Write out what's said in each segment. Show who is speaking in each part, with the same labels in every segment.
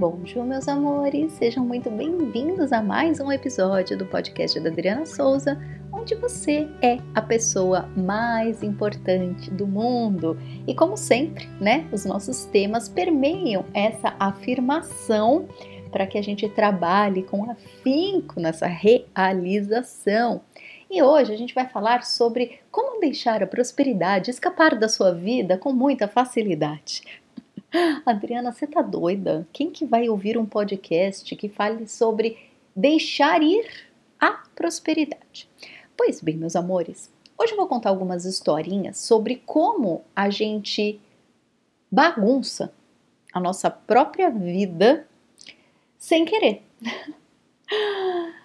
Speaker 1: Bom dia, meus amores! Sejam muito bem-vindos a mais um episódio do podcast da Adriana Souza, onde você é a pessoa mais importante do mundo. E como sempre, né, os nossos temas permeiam essa afirmação para que a gente trabalhe com afinco nessa realização. E hoje a gente vai falar sobre como deixar a prosperidade escapar da sua vida com muita facilidade. Adriana, você tá doida? Quem que vai ouvir um podcast que fale sobre deixar ir a prosperidade? Pois bem, meus amores, hoje eu vou contar algumas historinhas sobre como a gente bagunça a nossa própria vida sem querer.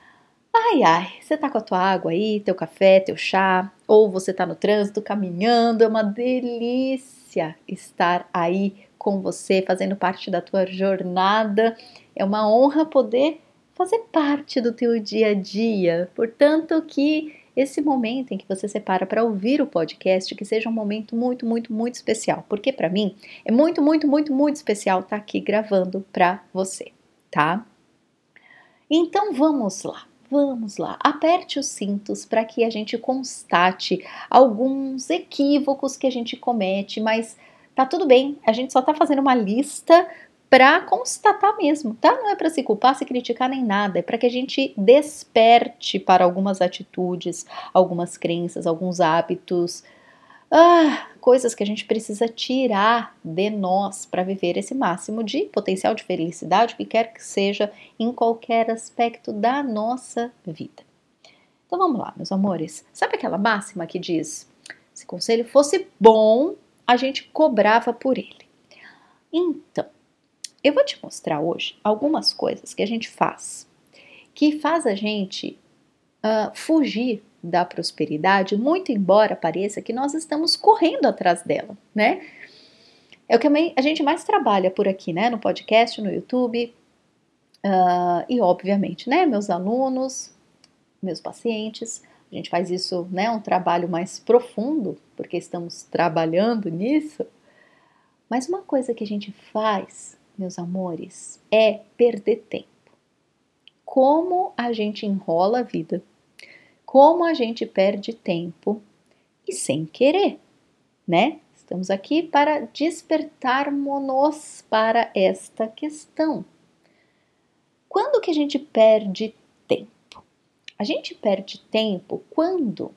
Speaker 1: Ai, ai, você tá com a tua água aí, teu café, teu chá, ou você tá no trânsito caminhando, é uma delícia estar aí com você, fazendo parte da tua jornada. É uma honra poder fazer parte do teu dia a dia. Portanto, que esse momento em que você separa para ouvir o podcast, que seja um momento muito, muito, muito especial, porque para mim é muito, muito, muito, muito especial estar tá aqui gravando para você, tá? Então vamos lá. Vamos lá, aperte os cintos para que a gente constate alguns equívocos que a gente comete, mas Tá tudo bem, a gente só tá fazendo uma lista para constatar mesmo, tá? Não é para se culpar, se criticar nem nada, é para que a gente desperte para algumas atitudes, algumas crenças, alguns hábitos, ah, coisas que a gente precisa tirar de nós para viver esse máximo de potencial de felicidade, o que quer que seja, em qualquer aspecto da nossa vida. Então vamos lá, meus amores. Sabe aquela máxima que diz: se conselho fosse bom, a gente cobrava por ele. Então, eu vou te mostrar hoje algumas coisas que a gente faz que faz a gente uh, fugir da prosperidade, muito embora pareça que nós estamos correndo atrás dela, né? É o que a gente mais trabalha por aqui, né? No podcast, no YouTube. Uh, e, obviamente, né? Meus alunos, meus pacientes, a gente faz isso, né, um trabalho mais profundo, porque estamos trabalhando nisso. Mas uma coisa que a gente faz, meus amores, é perder tempo. Como a gente enrola a vida, como a gente perde tempo e sem querer, né? Estamos aqui para despertarmos-nos para esta questão. Quando que a gente perde tempo? A gente perde tempo quando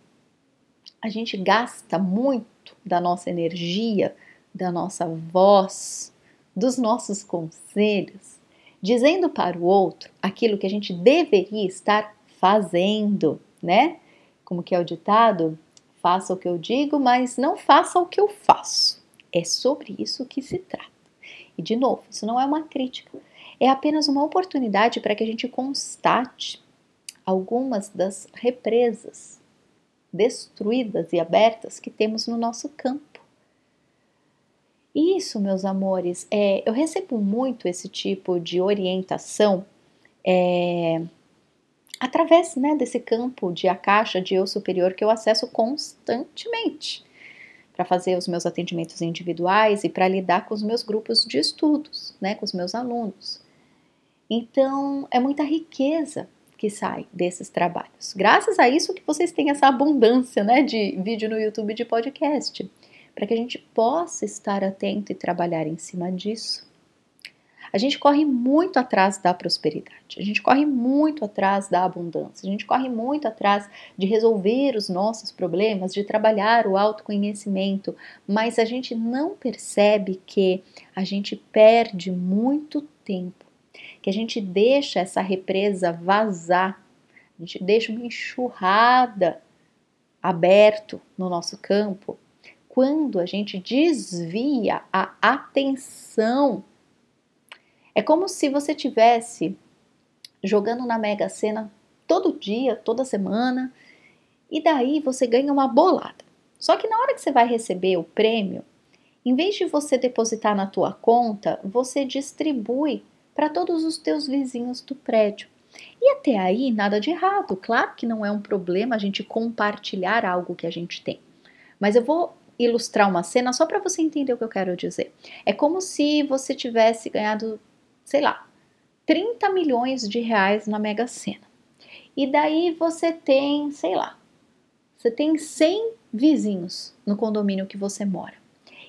Speaker 1: a gente gasta muito da nossa energia, da nossa voz, dos nossos conselhos, dizendo para o outro aquilo que a gente deveria estar fazendo, né? Como que é o ditado? Faça o que eu digo, mas não faça o que eu faço. É sobre isso que se trata. E de novo, isso não é uma crítica, é apenas uma oportunidade para que a gente constate algumas das represas destruídas e abertas que temos no nosso campo. Isso, meus amores, é, eu recebo muito esse tipo de orientação é, através né, desse campo de a caixa de eu superior que eu acesso constantemente para fazer os meus atendimentos individuais e para lidar com os meus grupos de estudos, né, com os meus alunos. Então, é muita riqueza que sai desses trabalhos. Graças a isso que vocês têm essa abundância, né, de vídeo no YouTube de podcast, para que a gente possa estar atento e trabalhar em cima disso. A gente corre muito atrás da prosperidade, a gente corre muito atrás da abundância, a gente corre muito atrás de resolver os nossos problemas, de trabalhar o autoconhecimento, mas a gente não percebe que a gente perde muito tempo que a gente deixa essa represa vazar, a gente deixa uma enxurrada aberto no nosso campo, quando a gente desvia a atenção. É como se você tivesse jogando na Mega Sena todo dia, toda semana, e daí você ganha uma bolada. Só que na hora que você vai receber o prêmio, em vez de você depositar na tua conta, você distribui para todos os teus vizinhos do prédio. E até aí, nada de errado. Claro que não é um problema a gente compartilhar algo que a gente tem. Mas eu vou ilustrar uma cena só para você entender o que eu quero dizer. É como se você tivesse ganhado, sei lá, 30 milhões de reais na Mega Sena. E daí você tem, sei lá, você tem 100 vizinhos no condomínio que você mora.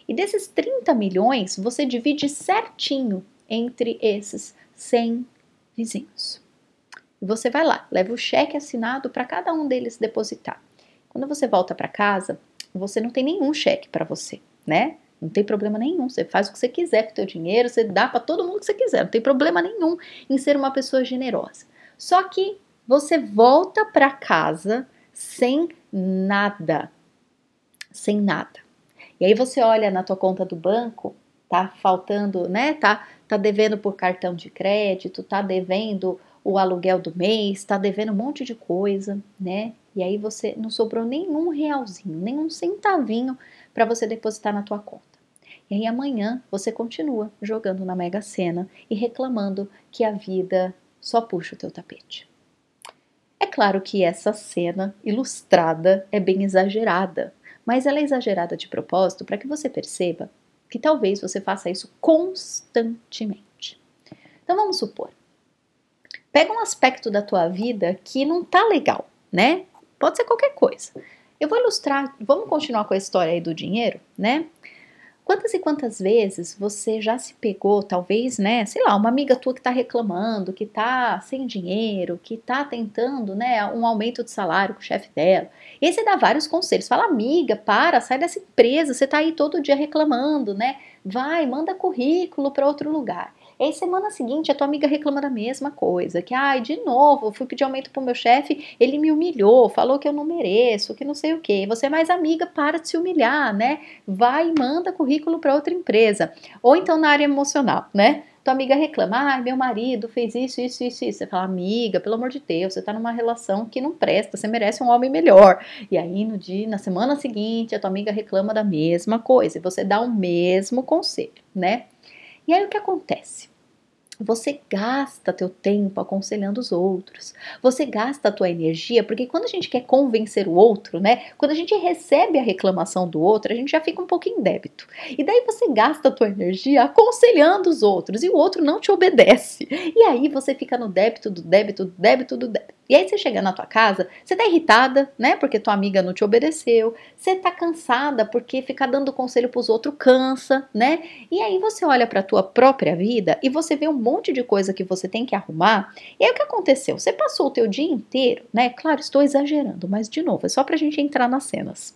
Speaker 1: E desses 30 milhões, você divide certinho entre esses 100 vizinhos. Você vai lá, leva o cheque assinado para cada um deles depositar. Quando você volta para casa, você não tem nenhum cheque para você, né? Não tem problema nenhum. Você faz o que você quiser com o teu dinheiro, você dá para todo mundo que você quiser. Não tem problema nenhum em ser uma pessoa generosa. Só que você volta para casa sem nada. Sem nada. E aí você olha na tua conta do banco, tá faltando, né? Tá tá devendo por cartão de crédito, tá devendo o aluguel do mês, tá devendo um monte de coisa, né? E aí você não sobrou nenhum realzinho, nenhum centavinho para você depositar na tua conta. E aí amanhã você continua jogando na Mega Sena e reclamando que a vida só puxa o teu tapete. É claro que essa cena ilustrada é bem exagerada, mas ela é exagerada de propósito para que você perceba que talvez você faça isso constantemente. Então vamos supor, pega um aspecto da tua vida que não tá legal, né? Pode ser qualquer coisa. Eu vou ilustrar, vamos continuar com a história aí do dinheiro, né? Quantas e quantas vezes você já se pegou, talvez, né, sei lá, uma amiga tua que tá reclamando, que tá sem dinheiro, que tá tentando, né, um aumento de salário com o chefe dela. E aí você dá vários conselhos. Fala, amiga, para, sai dessa empresa, você tá aí todo dia reclamando, né? Vai, manda currículo para outro lugar. E aí, semana seguinte, a tua amiga reclama da mesma coisa, que, ai, de novo, fui pedir aumento pro meu chefe, ele me humilhou, falou que eu não mereço, que não sei o quê. Você é mais amiga, para de se humilhar, né? Vai e manda currículo para outra empresa. Ou então na área emocional, né? Tua amiga reclama, ai, meu marido fez isso, isso, isso, isso. Você fala, amiga, pelo amor de Deus, você tá numa relação que não presta, você merece um homem melhor. E aí, no dia, na semana seguinte, a tua amiga reclama da mesma coisa e você dá o mesmo conselho, né? E aí o que acontece? Você gasta teu tempo aconselhando os outros. Você gasta a tua energia, porque quando a gente quer convencer o outro, né? Quando a gente recebe a reclamação do outro, a gente já fica um pouco em débito. E daí você gasta a tua energia aconselhando os outros e o outro não te obedece. E aí você fica no débito do débito do débito do débito. E aí você chega na tua casa, você tá irritada, né? Porque tua amiga não te obedeceu. Você tá cansada porque ficar dando conselho pros outros cansa, né? E aí você olha para tua própria vida e você vê um monte de coisa que você tem que arrumar. E aí o que aconteceu? Você passou o teu dia inteiro, né? Claro, estou exagerando, mas de novo, é só pra gente entrar nas cenas.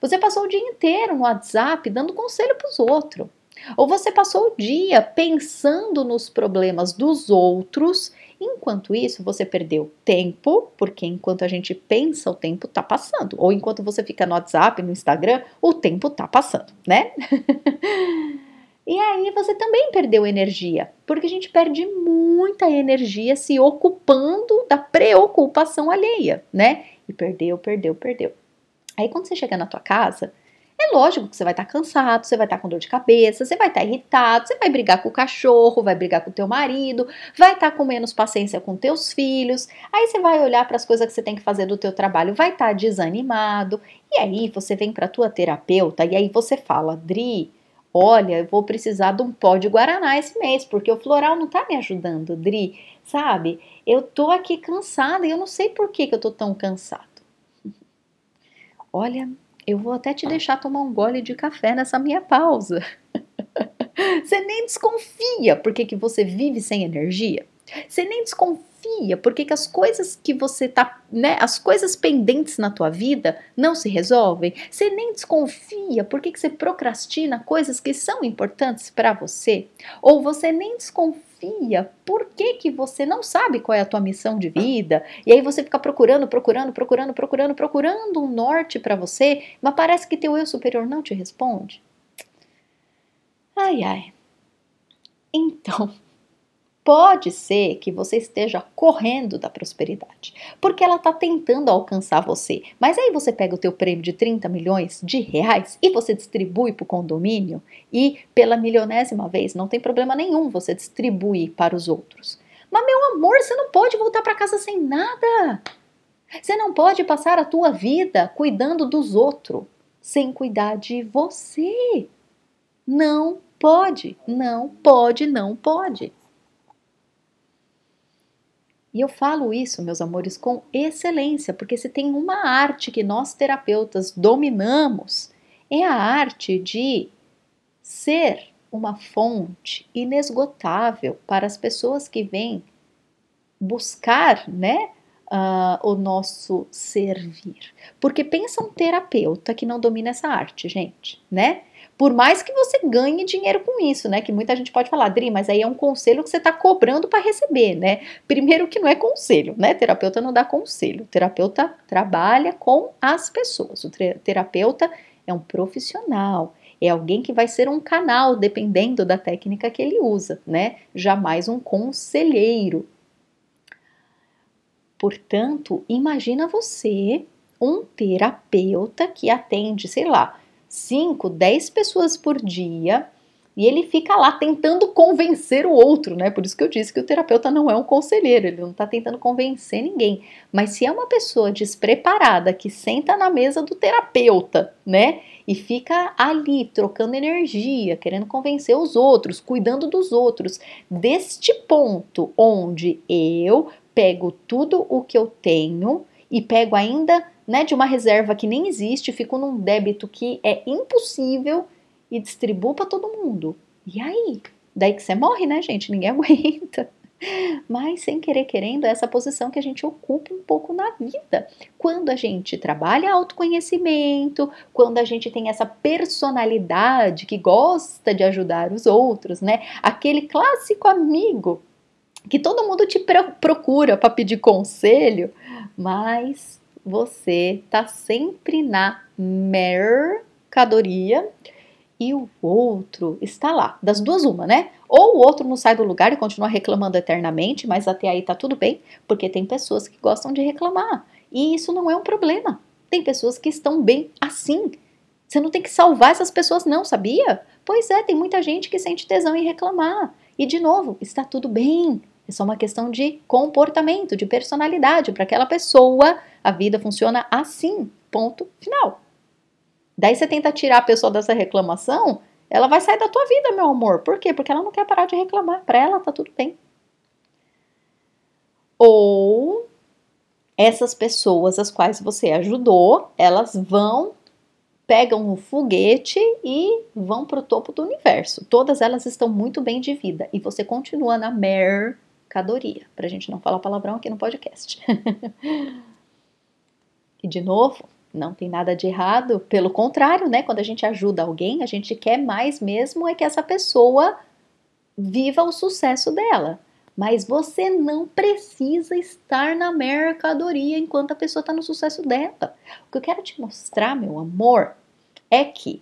Speaker 1: Você passou o dia inteiro no WhatsApp dando conselho pros outros. Ou você passou o dia pensando nos problemas dos outros Enquanto isso, você perdeu tempo, porque enquanto a gente pensa, o tempo tá passando. Ou enquanto você fica no WhatsApp, no Instagram, o tempo tá passando, né? E aí você também perdeu energia, porque a gente perde muita energia se ocupando da preocupação alheia, né? E perdeu, perdeu, perdeu. Aí quando você chega na tua casa, é lógico que você vai estar tá cansado, você vai estar tá com dor de cabeça, você vai estar tá irritado, você vai brigar com o cachorro, vai brigar com o teu marido, vai estar tá com menos paciência com teus filhos. Aí você vai olhar para as coisas que você tem que fazer do teu trabalho, vai estar tá desanimado. E aí você vem para tua terapeuta e aí você fala, Dri, olha, eu vou precisar de um pó de guaraná esse mês, porque o floral não tá me ajudando, Dri, sabe? Eu tô aqui cansada e eu não sei por que, que eu tô tão cansado. Olha, eu vou até te deixar tomar um gole de café nessa minha pausa. você nem desconfia porque que você vive sem energia. Você nem desconfia porque que as coisas que você tá, né, as coisas pendentes na tua vida não se resolvem. Você nem desconfia porque que você procrastina coisas que são importantes para você. Ou você nem desconfia desconfia por que, que você não sabe qual é a tua missão de vida, e aí você fica procurando, procurando, procurando, procurando, procurando um norte para você, mas parece que teu eu superior não te responde. Ai, ai. Então, Pode ser que você esteja correndo da prosperidade, porque ela está tentando alcançar você. Mas aí você pega o teu prêmio de 30 milhões de reais e você distribui para o condomínio e pela milionésima vez, não tem problema nenhum você distribuir para os outros. Mas meu amor, você não pode voltar para casa sem nada. Você não pode passar a tua vida cuidando dos outros sem cuidar de você. Não pode, não pode, não pode. E eu falo isso, meus amores, com excelência, porque se tem uma arte que nós terapeutas dominamos, é a arte de ser uma fonte inesgotável para as pessoas que vêm buscar, né, uh, o nosso servir. Porque pensa um terapeuta que não domina essa arte, gente, né? Por mais que você ganhe dinheiro com isso, né? Que muita gente pode falar, Dri, mas aí é um conselho que você está cobrando para receber, né? Primeiro que não é conselho, né? Terapeuta não dá conselho. O terapeuta trabalha com as pessoas. O terapeuta é um profissional, é alguém que vai ser um canal, dependendo da técnica que ele usa, né? Jamais um conselheiro. Portanto, imagina você, um terapeuta que atende, sei lá, 5, 10 pessoas por dia e ele fica lá tentando convencer o outro, né? Por isso que eu disse que o terapeuta não é um conselheiro, ele não está tentando convencer ninguém. Mas se é uma pessoa despreparada que senta na mesa do terapeuta, né? E fica ali trocando energia, querendo convencer os outros, cuidando dos outros, deste ponto onde eu pego tudo o que eu tenho e pego ainda né, de uma reserva que nem existe, fico num débito que é impossível e distribuo para todo mundo. E aí? Daí que você morre, né, gente? Ninguém aguenta. Mas sem querer querendo, é essa posição que a gente ocupa um pouco na vida. Quando a gente trabalha autoconhecimento, quando a gente tem essa personalidade que gosta de ajudar os outros, né? Aquele clássico amigo que todo mundo te procura para pedir conselho, mas você está sempre na mercadoria e o outro está lá. Das duas, uma, né? Ou o outro não sai do lugar e continua reclamando eternamente, mas até aí tá tudo bem, porque tem pessoas que gostam de reclamar. E isso não é um problema. Tem pessoas que estão bem assim. Você não tem que salvar essas pessoas, não, sabia? Pois é, tem muita gente que sente tesão em reclamar. E de novo, está tudo bem. É só uma questão de comportamento, de personalidade. Para aquela pessoa, a vida funciona assim. Ponto final. Daí você tenta tirar a pessoa dessa reclamação, ela vai sair da tua vida, meu amor. Por quê? Porque ela não quer parar de reclamar. Para ela tá tudo bem. Ou essas pessoas as quais você ajudou, elas vão pegam o foguete e vão para o topo do universo. Todas elas estão muito bem de vida e você continua na mer mercadoria, para a gente não falar palavrão aqui no podcast. e de novo, não tem nada de errado, pelo contrário, né? Quando a gente ajuda alguém, a gente quer mais mesmo é que essa pessoa viva o sucesso dela. Mas você não precisa estar na mercadoria enquanto a pessoa está no sucesso dela. O que eu quero te mostrar, meu amor, é que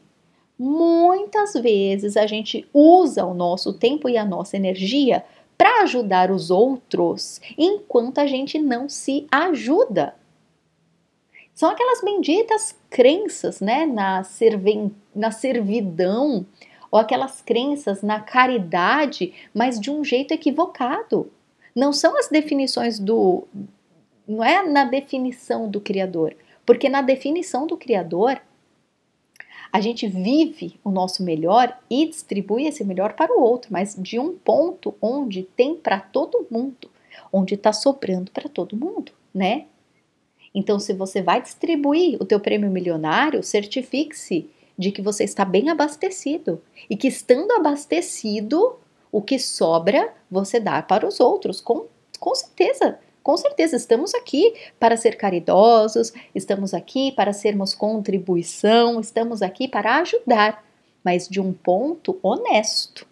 Speaker 1: muitas vezes a gente usa o nosso tempo e a nossa energia para ajudar os outros enquanto a gente não se ajuda. São aquelas benditas crenças, né, na, serven na servidão, ou aquelas crenças na caridade, mas de um jeito equivocado. Não são as definições do. Não é na definição do Criador, porque na definição do Criador a gente vive o nosso melhor e distribui esse melhor para o outro, mas de um ponto onde tem para todo mundo, onde está sobrando para todo mundo, né? Então, se você vai distribuir o teu prêmio milionário, certifique-se de que você está bem abastecido e que estando abastecido, o que sobra você dá para os outros, com, com certeza. Com certeza, estamos aqui para ser caridosos, estamos aqui para sermos contribuição, estamos aqui para ajudar, mas de um ponto honesto.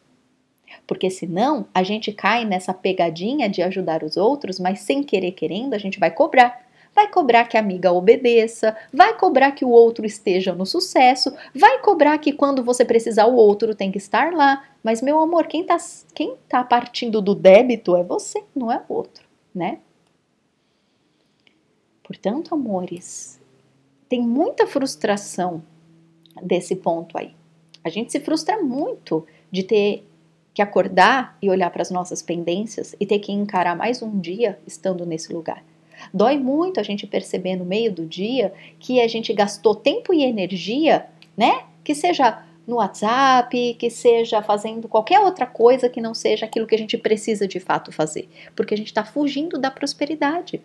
Speaker 1: Porque senão a gente cai nessa pegadinha de ajudar os outros, mas sem querer querendo a gente vai cobrar. Vai cobrar que a amiga obedeça, vai cobrar que o outro esteja no sucesso, vai cobrar que quando você precisar o outro tem que estar lá. Mas, meu amor, quem está quem tá partindo do débito é você, não é o outro, né? Portanto, amores, tem muita frustração desse ponto aí. A gente se frustra muito de ter que acordar e olhar para as nossas pendências e ter que encarar mais um dia estando nesse lugar. Dói muito a gente perceber no meio do dia que a gente gastou tempo e energia, né? Que seja no WhatsApp, que seja fazendo qualquer outra coisa que não seja aquilo que a gente precisa de fato fazer, porque a gente está fugindo da prosperidade.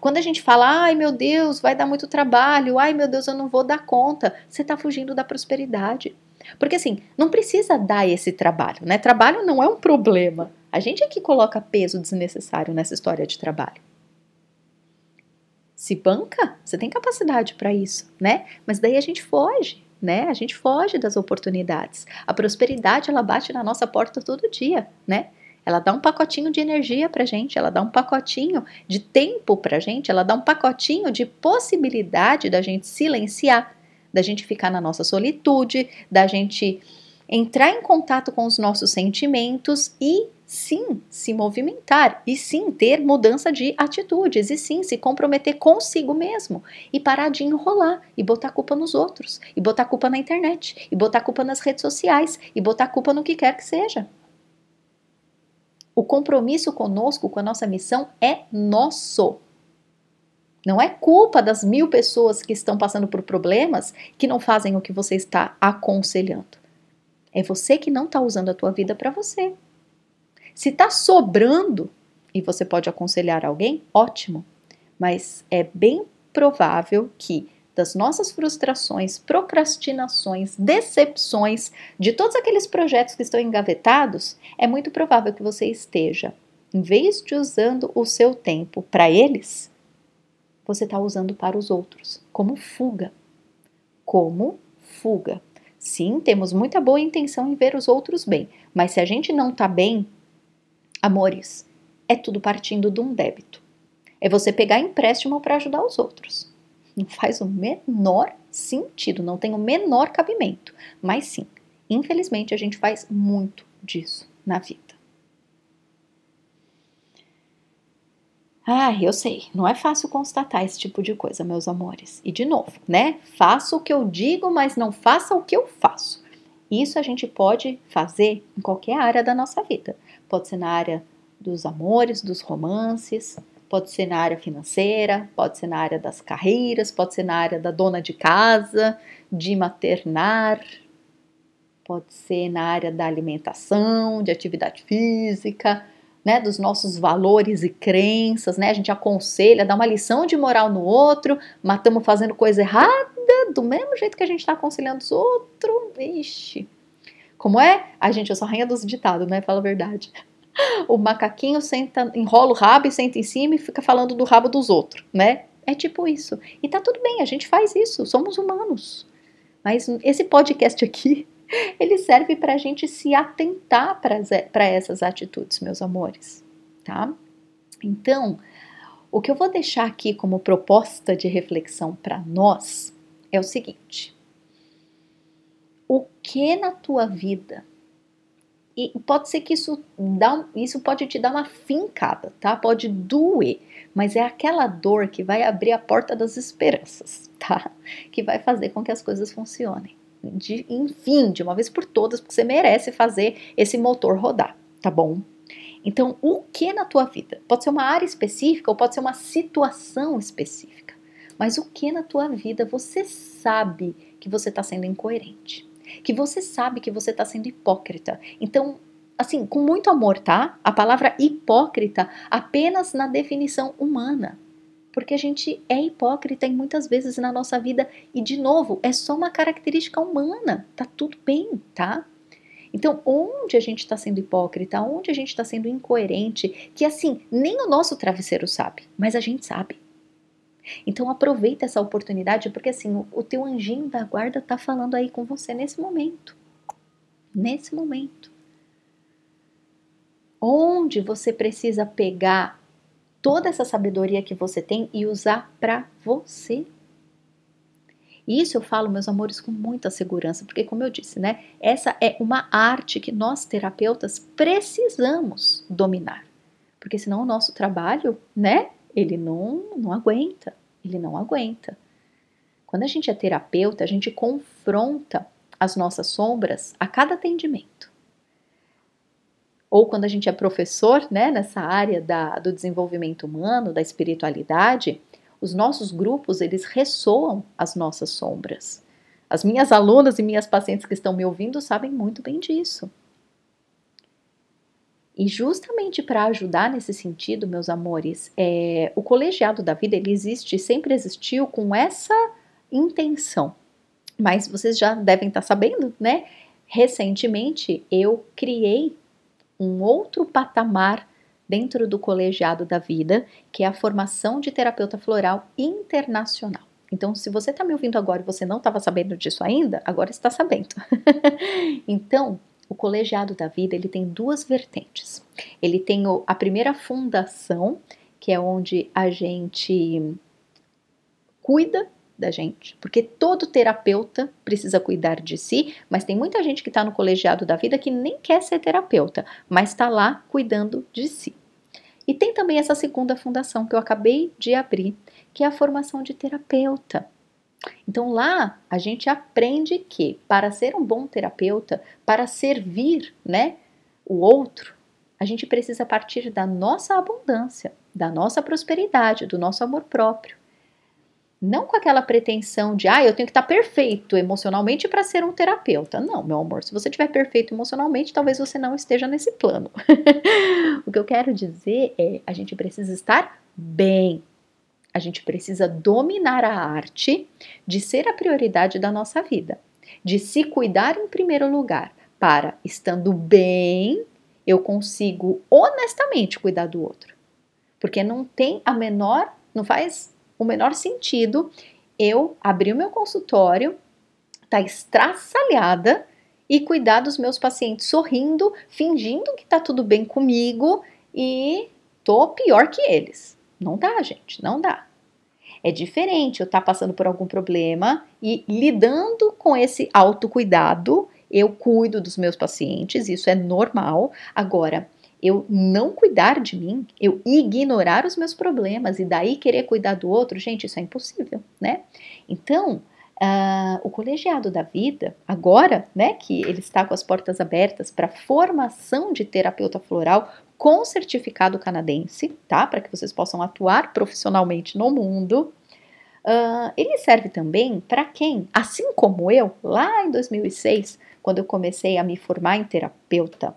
Speaker 1: Quando a gente fala, ai meu Deus, vai dar muito trabalho, ai meu Deus, eu não vou dar conta, você está fugindo da prosperidade. Porque assim, não precisa dar esse trabalho, né? Trabalho não é um problema. A gente é que coloca peso desnecessário nessa história de trabalho. Se banca, você tem capacidade para isso, né? Mas daí a gente foge, né? A gente foge das oportunidades. A prosperidade ela bate na nossa porta todo dia, né? Ela dá um pacotinho de energia para gente, ela dá um pacotinho de tempo para gente, ela dá um pacotinho de possibilidade da gente silenciar, da gente ficar na nossa solitude, da gente entrar em contato com os nossos sentimentos e sim se movimentar e sim ter mudança de atitudes e sim se comprometer consigo mesmo e parar de enrolar e botar culpa nos outros e botar culpa na internet e botar culpa nas redes sociais e botar culpa no que quer que seja. O compromisso conosco, com a nossa missão, é nosso. Não é culpa das mil pessoas que estão passando por problemas que não fazem o que você está aconselhando. É você que não está usando a tua vida para você. Se está sobrando e você pode aconselhar alguém, ótimo. Mas é bem provável que das nossas frustrações, procrastinações, decepções, de todos aqueles projetos que estão engavetados, é muito provável que você esteja, em vez de usando o seu tempo para eles, você está usando para os outros, como fuga. Como fuga. Sim, temos muita boa intenção em ver os outros bem, mas se a gente não está bem, amores, é tudo partindo de um débito. É você pegar empréstimo para ajudar os outros. Não faz o menor sentido, não tem o menor cabimento. Mas sim, infelizmente a gente faz muito disso na vida. Ah, eu sei, não é fácil constatar esse tipo de coisa, meus amores. E de novo, né? Faça o que eu digo, mas não faça o que eu faço. Isso a gente pode fazer em qualquer área da nossa vida. Pode ser na área dos amores, dos romances, Pode ser na área financeira, pode ser na área das carreiras, pode ser na área da dona de casa, de maternar, pode ser na área da alimentação, de atividade física, né, dos nossos valores e crenças, né? A gente aconselha, dá uma lição de moral no outro, mas estamos fazendo coisa errada do mesmo jeito que a gente está aconselhando os outros. Vixe. Como é? A gente, eu sou a rainha dos ditados, né? Fala a verdade o macaquinho senta, enrola o rabo e senta em cima e fica falando do rabo dos outros, né? É tipo isso. E tá tudo bem, a gente faz isso, somos humanos. Mas esse podcast aqui, ele serve para a gente se atentar para essas atitudes, meus amores, tá? Então, o que eu vou deixar aqui como proposta de reflexão para nós é o seguinte: o que na tua vida e pode ser que isso, dá, isso pode te dar uma fincada, tá? Pode doer, mas é aquela dor que vai abrir a porta das esperanças, tá? Que vai fazer com que as coisas funcionem. De, enfim, de uma vez por todas, porque você merece fazer esse motor rodar, tá bom? Então, o que na tua vida? Pode ser uma área específica ou pode ser uma situação específica. Mas o que na tua vida você sabe que você está sendo incoerente? Que você sabe que você está sendo hipócrita. Então, assim, com muito amor, tá? A palavra hipócrita apenas na definição humana. Porque a gente é hipócrita em muitas vezes na nossa vida e, de novo, é só uma característica humana. Tá tudo bem, tá? Então, onde a gente está sendo hipócrita, onde a gente está sendo incoerente, que assim, nem o nosso travesseiro sabe, mas a gente sabe. Então aproveita essa oportunidade, porque assim, o, teu anjinho da guarda está falando aí com você nesse momento. Nesse momento. Onde você precisa pegar toda essa sabedoria que você tem e usar para você. Isso eu falo, meus amores, com muita segurança, porque como eu disse, né, essa é uma arte que nós terapeutas precisamos dominar. Porque senão o nosso trabalho, né, ele não, não aguenta, ele não aguenta. Quando a gente é terapeuta, a gente confronta as nossas sombras a cada atendimento. Ou quando a gente é professor, né, nessa área da, do desenvolvimento humano, da espiritualidade, os nossos grupos, eles ressoam as nossas sombras. As minhas alunas e minhas pacientes que estão me ouvindo sabem muito bem disso. E justamente para ajudar nesse sentido, meus amores, é, o colegiado da vida ele existe, sempre existiu com essa intenção. Mas vocês já devem estar sabendo, né? Recentemente eu criei um outro patamar dentro do colegiado da vida, que é a formação de terapeuta floral internacional. Então, se você está me ouvindo agora e você não estava sabendo disso ainda, agora está sabendo. então, o colegiado da vida ele tem duas vertentes. Ele tem a primeira fundação, que é onde a gente cuida da gente, porque todo terapeuta precisa cuidar de si, mas tem muita gente que está no colegiado da vida que nem quer ser terapeuta, mas está lá cuidando de si. E tem também essa segunda fundação que eu acabei de abrir, que é a formação de terapeuta. Então lá a gente aprende que para ser um bom terapeuta, para servir, né, o outro, a gente precisa partir da nossa abundância, da nossa prosperidade, do nosso amor próprio. Não com aquela pretensão de, ah, eu tenho que estar perfeito emocionalmente para ser um terapeuta. Não, meu amor, se você estiver perfeito emocionalmente, talvez você não esteja nesse plano. o que eu quero dizer é, a gente precisa estar bem. A gente precisa dominar a arte de ser a prioridade da nossa vida, de se cuidar em primeiro lugar, para estando bem, eu consigo honestamente cuidar do outro. Porque não tem a menor, não faz o menor sentido eu abrir o meu consultório, tá estraçalhada e cuidar dos meus pacientes sorrindo, fingindo que tá tudo bem comigo e tô pior que eles. Não dá, gente, não dá. É diferente eu estar tá passando por algum problema e lidando com esse autocuidado, eu cuido dos meus pacientes, isso é normal. Agora, eu não cuidar de mim, eu ignorar os meus problemas e daí querer cuidar do outro, gente, isso é impossível, né? Então, Uh, o colegiado da vida, agora, né, que ele está com as portas abertas para formação de terapeuta floral com certificado canadense, tá? Para que vocês possam atuar profissionalmente no mundo. Uh, ele serve também para quem, assim como eu, lá em 2006, quando eu comecei a me formar em terapeuta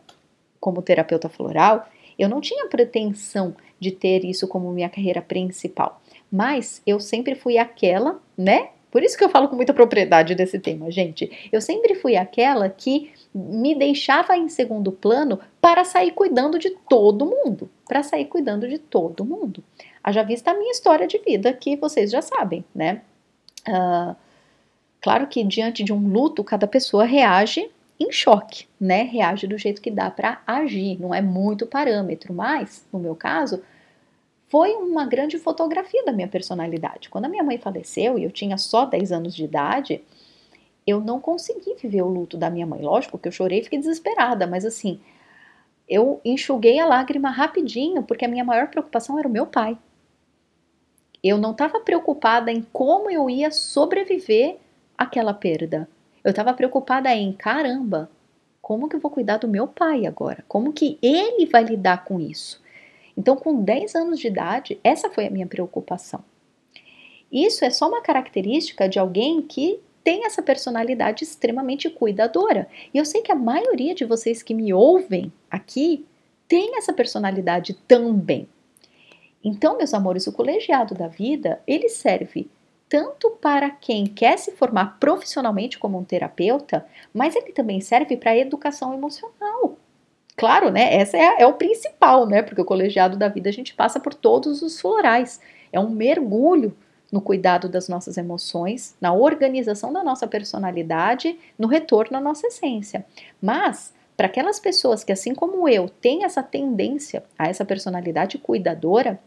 Speaker 1: como terapeuta floral, eu não tinha pretensão de ter isso como minha carreira principal, mas eu sempre fui aquela, né? Por isso que eu falo com muita propriedade desse tema, gente. Eu sempre fui aquela que me deixava em segundo plano para sair cuidando de todo mundo, para sair cuidando de todo mundo. Haja vista a minha história de vida, que vocês já sabem, né? Uh, claro que diante de um luto, cada pessoa reage em choque, né? Reage do jeito que dá para agir, não é muito parâmetro, mas no meu caso foi uma grande fotografia da minha personalidade. Quando a minha mãe faleceu e eu tinha só 10 anos de idade, eu não consegui viver o luto da minha mãe. Lógico que eu chorei e fiquei desesperada, mas assim, eu enxuguei a lágrima rapidinho porque a minha maior preocupação era o meu pai. Eu não estava preocupada em como eu ia sobreviver àquela perda. Eu estava preocupada em, caramba, como que eu vou cuidar do meu pai agora? Como que ele vai lidar com isso? Então, com 10 anos de idade, essa foi a minha preocupação. Isso é só uma característica de alguém que tem essa personalidade extremamente cuidadora. E eu sei que a maioria de vocês que me ouvem aqui tem essa personalidade também. Então, meus amores, o colegiado da vida, ele serve tanto para quem quer se formar profissionalmente como um terapeuta, mas ele também serve para a educação emocional. Claro, né? Essa é, é, o principal, né? Porque o colegiado da vida a gente passa por todos os florais. É um mergulho no cuidado das nossas emoções, na organização da nossa personalidade, no retorno à nossa essência. Mas, para aquelas pessoas que, assim como eu, têm essa tendência a essa personalidade cuidadora,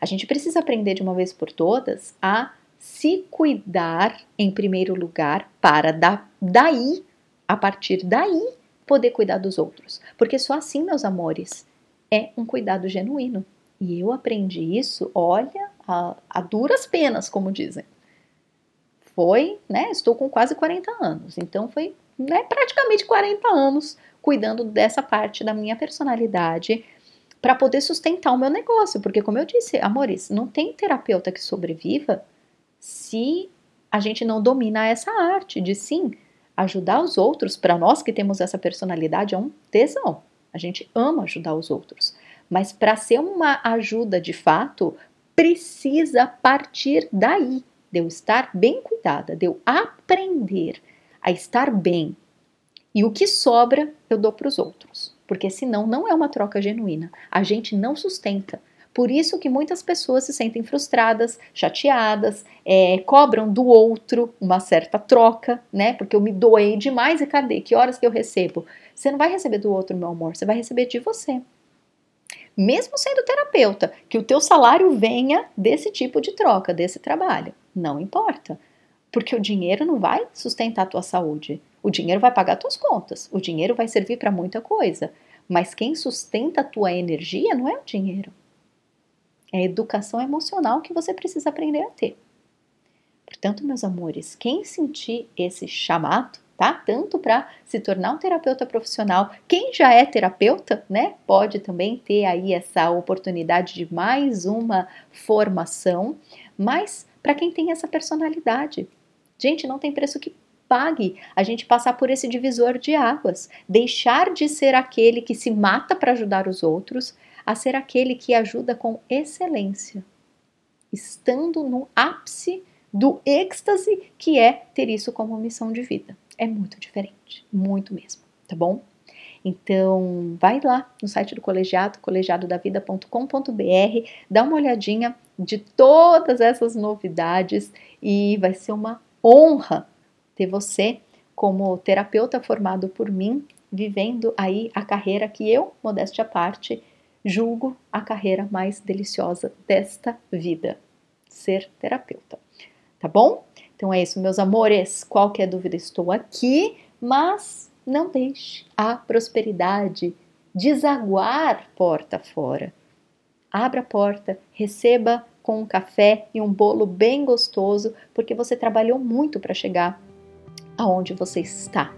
Speaker 1: a gente precisa aprender de uma vez por todas a se cuidar em primeiro lugar para da, daí, a partir daí, poder cuidar dos outros. Porque só assim, meus amores, é um cuidado genuíno. E eu aprendi isso, olha, a, a duras penas, como dizem. Foi, né? Estou com quase 40 anos, então foi né, praticamente 40 anos cuidando dessa parte da minha personalidade para poder sustentar o meu negócio. Porque, como eu disse, amores, não tem terapeuta que sobreviva se a gente não domina essa arte de sim ajudar os outros. Para nós que temos essa personalidade, é um tesão. A gente ama ajudar os outros. Mas para ser uma ajuda de fato, precisa partir daí, de eu estar bem cuidada, de eu aprender a estar bem. E o que sobra eu dou para os outros, porque senão não é uma troca genuína. A gente não sustenta. Por isso que muitas pessoas se sentem frustradas, chateadas, é, cobram do outro uma certa troca, né? Porque eu me doei demais e cadê? Que horas que eu recebo? Você não vai receber do outro, meu amor, você vai receber de você mesmo sendo terapeuta, que o teu salário venha desse tipo de troca, desse trabalho. Não importa. Porque o dinheiro não vai sustentar a tua saúde. O dinheiro vai pagar tuas contas. O dinheiro vai servir para muita coisa. Mas quem sustenta a tua energia não é o dinheiro. É a educação emocional que você precisa aprender a ter. Portanto, meus amores, quem sentir esse chamado, tá? Tanto para se tornar um terapeuta profissional, quem já é terapeuta, né, pode também ter aí essa oportunidade de mais uma formação, mas para quem tem essa personalidade, gente, não tem preço que pague a gente passar por esse divisor de águas, deixar de ser aquele que se mata para ajudar os outros, a ser aquele que ajuda com excelência, estando no ápice do êxtase que é ter isso como missão de vida é muito diferente, muito mesmo, tá bom? Então, vai lá no site do colegiado, colegiadodavida.com.br, dá uma olhadinha de todas essas novidades e vai ser uma honra ter você como terapeuta formado por mim, vivendo aí a carreira que eu, modéstia à parte, julgo a carreira mais deliciosa desta vida, ser terapeuta. Tá bom? Então é isso, meus amores. Qualquer dúvida, estou aqui, mas não deixe a prosperidade desaguar porta fora. Abra a porta, receba com um café e um bolo bem gostoso, porque você trabalhou muito para chegar aonde você está.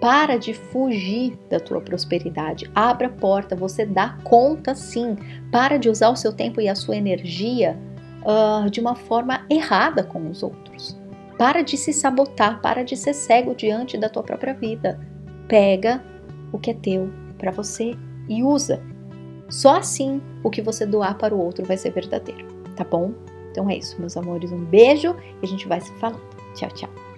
Speaker 1: Para de fugir da tua prosperidade. Abra a porta, você dá conta sim. Para de usar o seu tempo e a sua energia uh, de uma forma errada com os outros. Para de se sabotar, para de ser cego diante da tua própria vida. Pega o que é teu para você e usa. Só assim o que você doar para o outro vai ser verdadeiro, tá bom? Então é isso, meus amores. Um beijo e a gente vai se falando. Tchau, tchau.